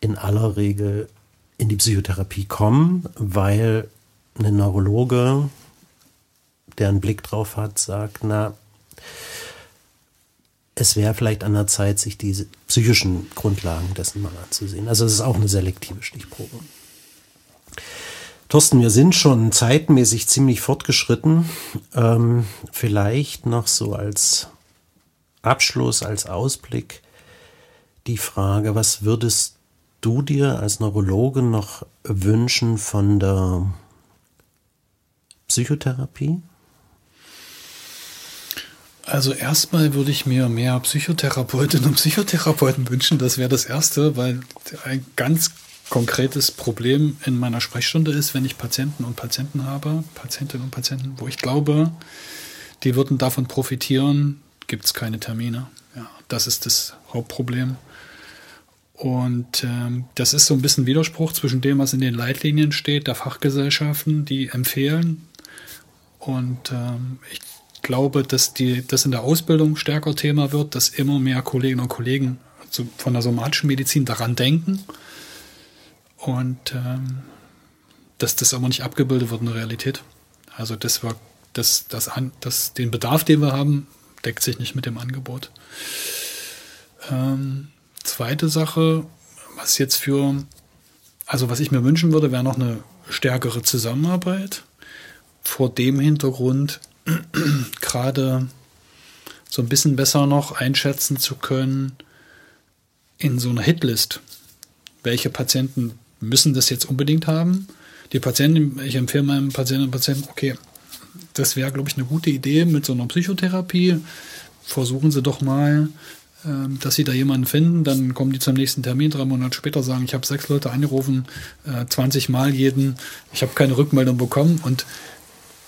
in aller Regel in die Psychotherapie kommen, weil ein Neurologe, der einen Blick drauf hat, sagt, na, es wäre vielleicht an der Zeit, sich diese psychischen Grundlagen dessen mal anzusehen. Also es ist auch eine selektive Stichprobe. Thorsten, wir sind schon zeitmäßig ziemlich fortgeschritten. Ähm, vielleicht noch so als Abschluss, als Ausblick die Frage, was würdest du dir als Neurologe noch wünschen von der Psychotherapie? Also erstmal würde ich mir mehr Psychotherapeutinnen und Psychotherapeuten wünschen. Das wäre das Erste, weil ein ganz konkretes Problem in meiner Sprechstunde ist, wenn ich Patienten und Patienten habe, Patientinnen und Patienten, wo ich glaube, die würden davon profitieren, gibt es keine Termine. Ja, das ist das Hauptproblem. Und ähm, das ist so ein bisschen Widerspruch zwischen dem, was in den Leitlinien steht, der Fachgesellschaften, die empfehlen. Und ähm, ich glaube, dass das in der Ausbildung stärker Thema wird, dass immer mehr Kolleginnen und Kollegen von der somatischen Medizin daran denken und ähm, dass das aber nicht abgebildet wird in der Realität. Also das war das, das, das, den Bedarf, den wir haben, deckt sich nicht mit dem Angebot. Ähm, zweite Sache, was jetzt für, also was ich mir wünschen würde, wäre noch eine stärkere Zusammenarbeit. Vor dem Hintergrund *clears throat* gerade so ein bisschen besser noch einschätzen zu können in so einer Hitlist, welche Patienten müssen das jetzt unbedingt haben. Die Patienten, ich empfehle meinem Patienten und Patienten, okay, das wäre, glaube ich, eine gute Idee mit so einer Psychotherapie. Versuchen Sie doch mal, ähm, dass Sie da jemanden finden. Dann kommen die zum nächsten Termin, drei Monate später sagen, ich habe sechs Leute angerufen, 20 äh, Mal jeden, ich habe keine Rückmeldung bekommen. Und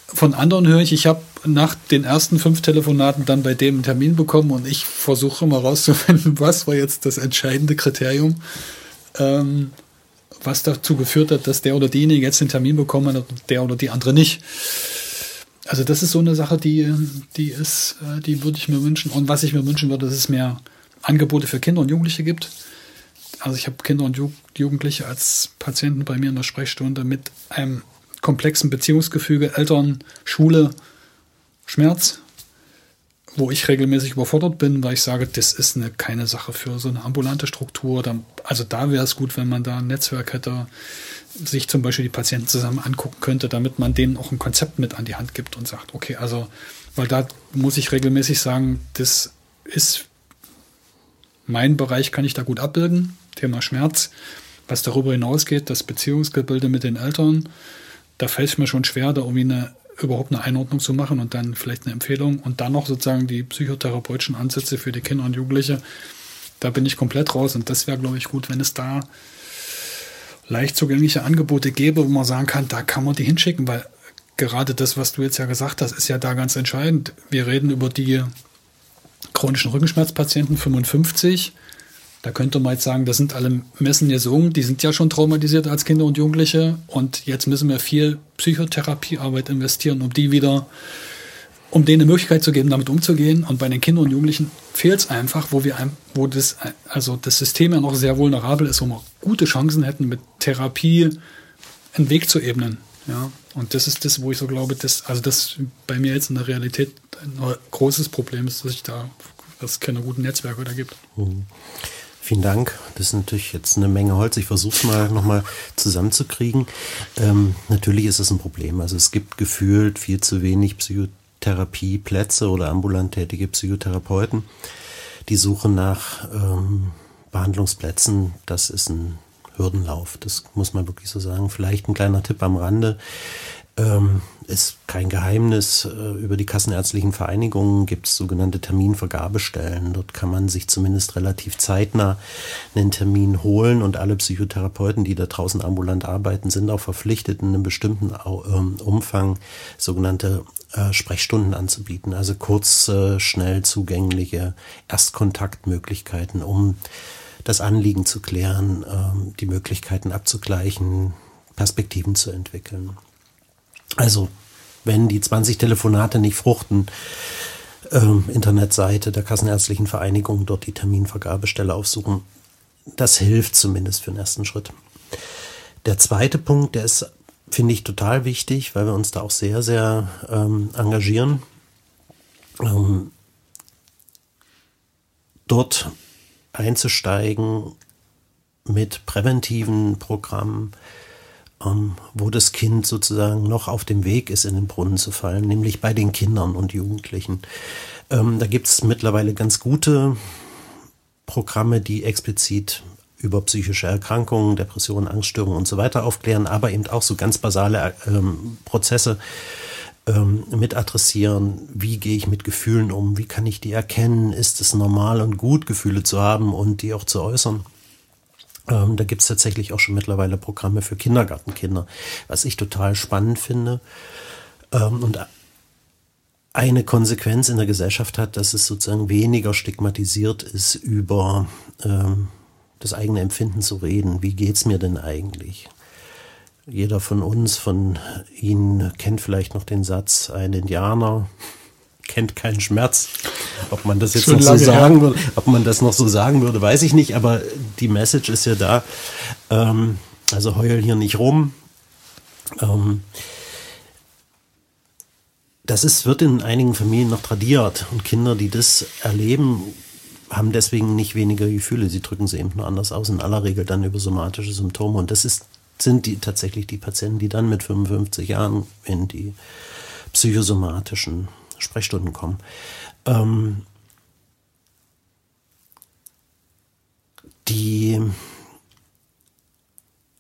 von anderen höre ich, ich habe nach den ersten fünf Telefonaten dann bei dem einen Termin bekommen und ich versuche mal rauszufinden, *laughs* was war jetzt das entscheidende Kriterium. Ähm, was dazu geführt hat, dass der oder diejenige jetzt den Termin bekommen hat und der oder die andere nicht. Also das ist so eine Sache, die, die ist, äh, die würde ich mir wünschen. Und was ich mir wünschen würde, dass es mehr Angebote für Kinder und Jugendliche gibt. Also ich habe Kinder und Jugendliche als Patienten bei mir in der Sprechstunde mit einem komplexen Beziehungsgefüge, Eltern, Schule, Schmerz, wo ich regelmäßig überfordert bin, weil ich sage, das ist eine, keine Sache für so eine ambulante Struktur. Also da wäre es gut, wenn man da ein Netzwerk hätte, sich zum Beispiel die Patienten zusammen angucken könnte, damit man denen auch ein Konzept mit an die Hand gibt und sagt, okay, also, weil da muss ich regelmäßig sagen, das ist mein Bereich, kann ich da gut abbilden, Thema Schmerz. Was darüber hinausgeht, das Beziehungsgebilde mit den Eltern, da fällt es mir schon schwer, da irgendwie eine überhaupt eine Einordnung zu machen und dann vielleicht eine Empfehlung und dann noch sozusagen die psychotherapeutischen Ansätze für die Kinder und Jugendliche. Da bin ich komplett raus und das wäre, glaube ich, gut, wenn es da leicht zugängliche Angebote gäbe, wo man sagen kann, da kann man die hinschicken, weil gerade das, was du jetzt ja gesagt hast, ist ja da ganz entscheidend. Wir reden über die chronischen Rückenschmerzpatienten 55 da könnte man jetzt sagen, das sind alle Messen jetzt jung, die sind ja schon traumatisiert als Kinder und Jugendliche und jetzt müssen wir viel Psychotherapiearbeit investieren, um die wieder, um denen eine Möglichkeit zu geben, damit umzugehen. Und bei den Kindern und Jugendlichen fehlt es einfach, wo wir, wo das, also das System ja noch sehr vulnerabel ist, wo wir gute Chancen hätten, mit Therapie einen Weg zu ebnen. Ja, und das ist das, wo ich so glaube, dass, also das bei mir jetzt in der Realität ein großes Problem ist, dass ich da, dass es keine guten Netzwerke da gibt. Mhm. Vielen Dank. Das ist natürlich jetzt eine Menge Holz. Ich versuche es mal nochmal zusammenzukriegen. Ähm, natürlich ist es ein Problem. Also es gibt gefühlt viel zu wenig Psychotherapieplätze oder ambulant tätige Psychotherapeuten. Die Suche nach ähm, Behandlungsplätzen, das ist ein Hürdenlauf. Das muss man wirklich so sagen. Vielleicht ein kleiner Tipp am Rande. Ähm, ist kein Geheimnis. Äh, über die kassenärztlichen Vereinigungen gibt es sogenannte Terminvergabestellen. Dort kann man sich zumindest relativ zeitnah einen Termin holen und alle Psychotherapeuten, die da draußen ambulant arbeiten, sind auch verpflichtet, in einem bestimmten ähm, Umfang sogenannte äh, Sprechstunden anzubieten. Also kurz, schnell zugängliche Erstkontaktmöglichkeiten, um das Anliegen zu klären, ähm, die Möglichkeiten abzugleichen, Perspektiven zu entwickeln. Also, wenn die 20 Telefonate nicht fruchten, ähm, Internetseite der Kassenärztlichen Vereinigung, dort die Terminvergabestelle aufsuchen. Das hilft zumindest für den ersten Schritt. Der zweite Punkt, der ist, finde ich, total wichtig, weil wir uns da auch sehr, sehr ähm, engagieren. Ähm, dort einzusteigen mit präventiven Programmen, ähm, wo das Kind sozusagen noch auf dem Weg ist, in den Brunnen zu fallen, nämlich bei den Kindern und Jugendlichen. Ähm, da gibt es mittlerweile ganz gute Programme, die explizit über psychische Erkrankungen, Depressionen, Angststörungen und so weiter aufklären, aber eben auch so ganz basale ähm, Prozesse ähm, mit adressieren. Wie gehe ich mit Gefühlen um? Wie kann ich die erkennen? Ist es normal und gut, Gefühle zu haben und die auch zu äußern? Ähm, da gibt es tatsächlich auch schon mittlerweile Programme für Kindergartenkinder, was ich total spannend finde. Ähm, und eine Konsequenz in der Gesellschaft hat, dass es sozusagen weniger stigmatisiert ist, über ähm, das eigene Empfinden zu reden. Wie geht's mir denn eigentlich? Jeder von uns, von Ihnen kennt vielleicht noch den Satz, ein Indianer kennt keinen Schmerz. Ob man das jetzt Schon noch so sagen her. würde, ob man das noch so sagen würde, weiß ich nicht, aber die Message ist ja da. Ähm, also heul hier nicht rum. Ähm, das ist, wird in einigen Familien noch tradiert und Kinder, die das erleben, haben deswegen nicht weniger Gefühle. Sie drücken sie eben nur anders aus, in aller Regel dann über somatische Symptome. Und das ist, sind die tatsächlich die Patienten, die dann mit 55 Jahren in die psychosomatischen Sprechstunden kommen. Ähm, die,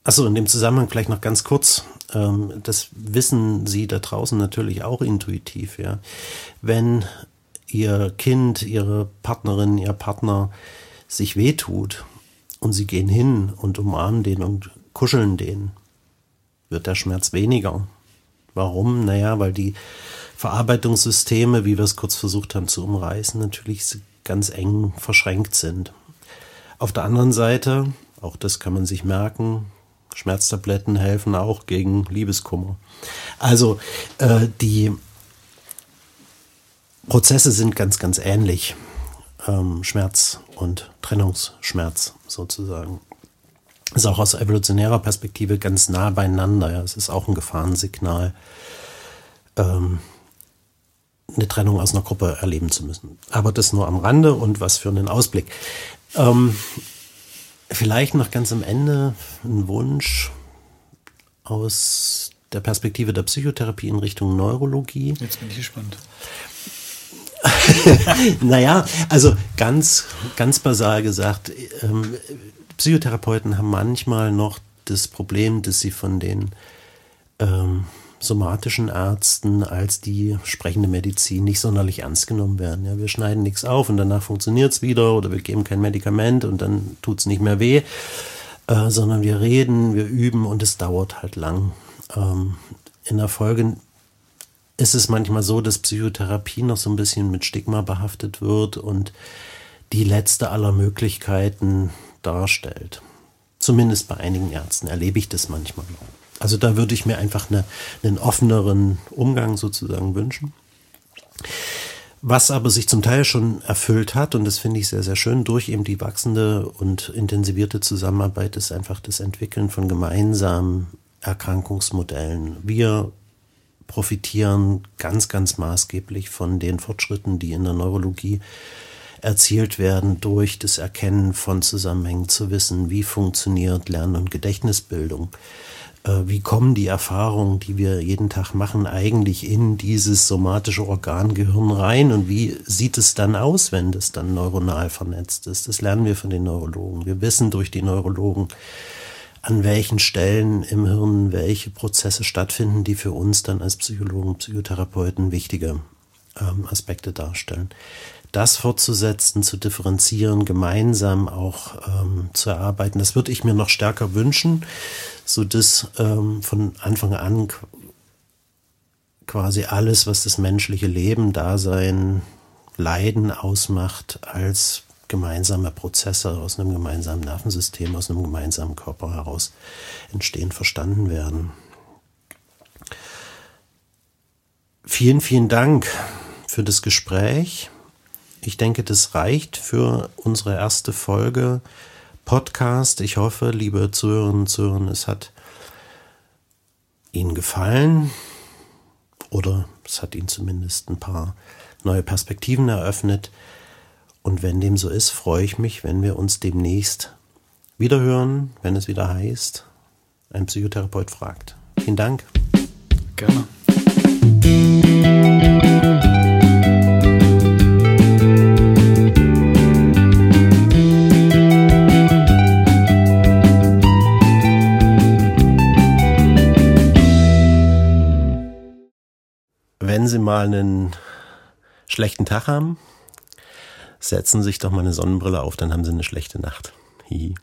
also in dem Zusammenhang vielleicht noch ganz kurz, ähm, das wissen Sie da draußen natürlich auch intuitiv, ja. Wenn Ihr Kind, Ihre Partnerin, Ihr Partner sich wehtut und Sie gehen hin und umarmen den und kuscheln den, wird der Schmerz weniger. Warum? Naja, weil die Verarbeitungssysteme, wie wir es kurz versucht haben zu umreißen, natürlich ganz eng verschränkt sind. Auf der anderen Seite, auch das kann man sich merken, Schmerztabletten helfen auch gegen Liebeskummer. Also äh, die Prozesse sind ganz, ganz ähnlich. Ähm, Schmerz und Trennungsschmerz sozusagen. Ist auch aus evolutionärer Perspektive ganz nah beieinander. Ja. Es ist auch ein Gefahrensignal. Ähm, eine Trennung aus einer Gruppe erleben zu müssen. Aber das nur am Rande und was für einen Ausblick. Ähm, vielleicht noch ganz am Ende ein Wunsch aus der Perspektive der Psychotherapie in Richtung Neurologie. Jetzt bin ich gespannt. *laughs* naja, also ganz, ganz basal gesagt, ähm, Psychotherapeuten haben manchmal noch das Problem, dass sie von den ähm, somatischen Ärzten als die sprechende Medizin nicht sonderlich ernst genommen werden. Ja, wir schneiden nichts auf und danach funktioniert es wieder oder wir geben kein Medikament und dann tut es nicht mehr weh, äh, sondern wir reden, wir üben und es dauert halt lang. Ähm, in der Folge ist es manchmal so, dass Psychotherapie noch so ein bisschen mit Stigma behaftet wird und die letzte aller Möglichkeiten darstellt. Zumindest bei einigen Ärzten erlebe ich das manchmal noch. Also da würde ich mir einfach eine, einen offeneren Umgang sozusagen wünschen. Was aber sich zum Teil schon erfüllt hat, und das finde ich sehr, sehr schön, durch eben die wachsende und intensivierte Zusammenarbeit, ist einfach das Entwickeln von gemeinsamen Erkrankungsmodellen. Wir profitieren ganz, ganz maßgeblich von den Fortschritten, die in der Neurologie erzielt werden durch das Erkennen von Zusammenhängen, zu wissen, wie funktioniert Lern- und Gedächtnisbildung wie kommen die Erfahrungen, die wir jeden Tag machen, eigentlich in dieses somatische Organgehirn rein und wie sieht es dann aus, wenn das dann neuronal vernetzt ist? Das lernen wir von den Neurologen. Wir wissen durch die Neurologen an welchen Stellen im Hirn welche Prozesse stattfinden, die für uns dann als Psychologen, Psychotherapeuten wichtige ähm, Aspekte darstellen. Das fortzusetzen, zu differenzieren, gemeinsam auch ähm, zu erarbeiten, das würde ich mir noch stärker wünschen, so dass ähm, von Anfang an quasi alles, was das menschliche Leben, Dasein, Leiden ausmacht, als gemeinsame Prozesse aus einem gemeinsamen Nervensystem, aus einem gemeinsamen Körper heraus entstehen, verstanden werden. Vielen, vielen Dank für das Gespräch. Ich denke, das reicht für unsere erste Folge Podcast. Ich hoffe, liebe Zuhörerinnen und Zuhörer, es hat Ihnen gefallen oder es hat Ihnen zumindest ein paar neue Perspektiven eröffnet. Und wenn dem so ist, freue ich mich, wenn wir uns demnächst wiederhören, wenn es wieder heißt, ein Psychotherapeut fragt. Vielen Dank. Gerne. Mal einen schlechten Tag haben, setzen sich doch mal eine Sonnenbrille auf, dann haben sie eine schlechte Nacht. Hihi.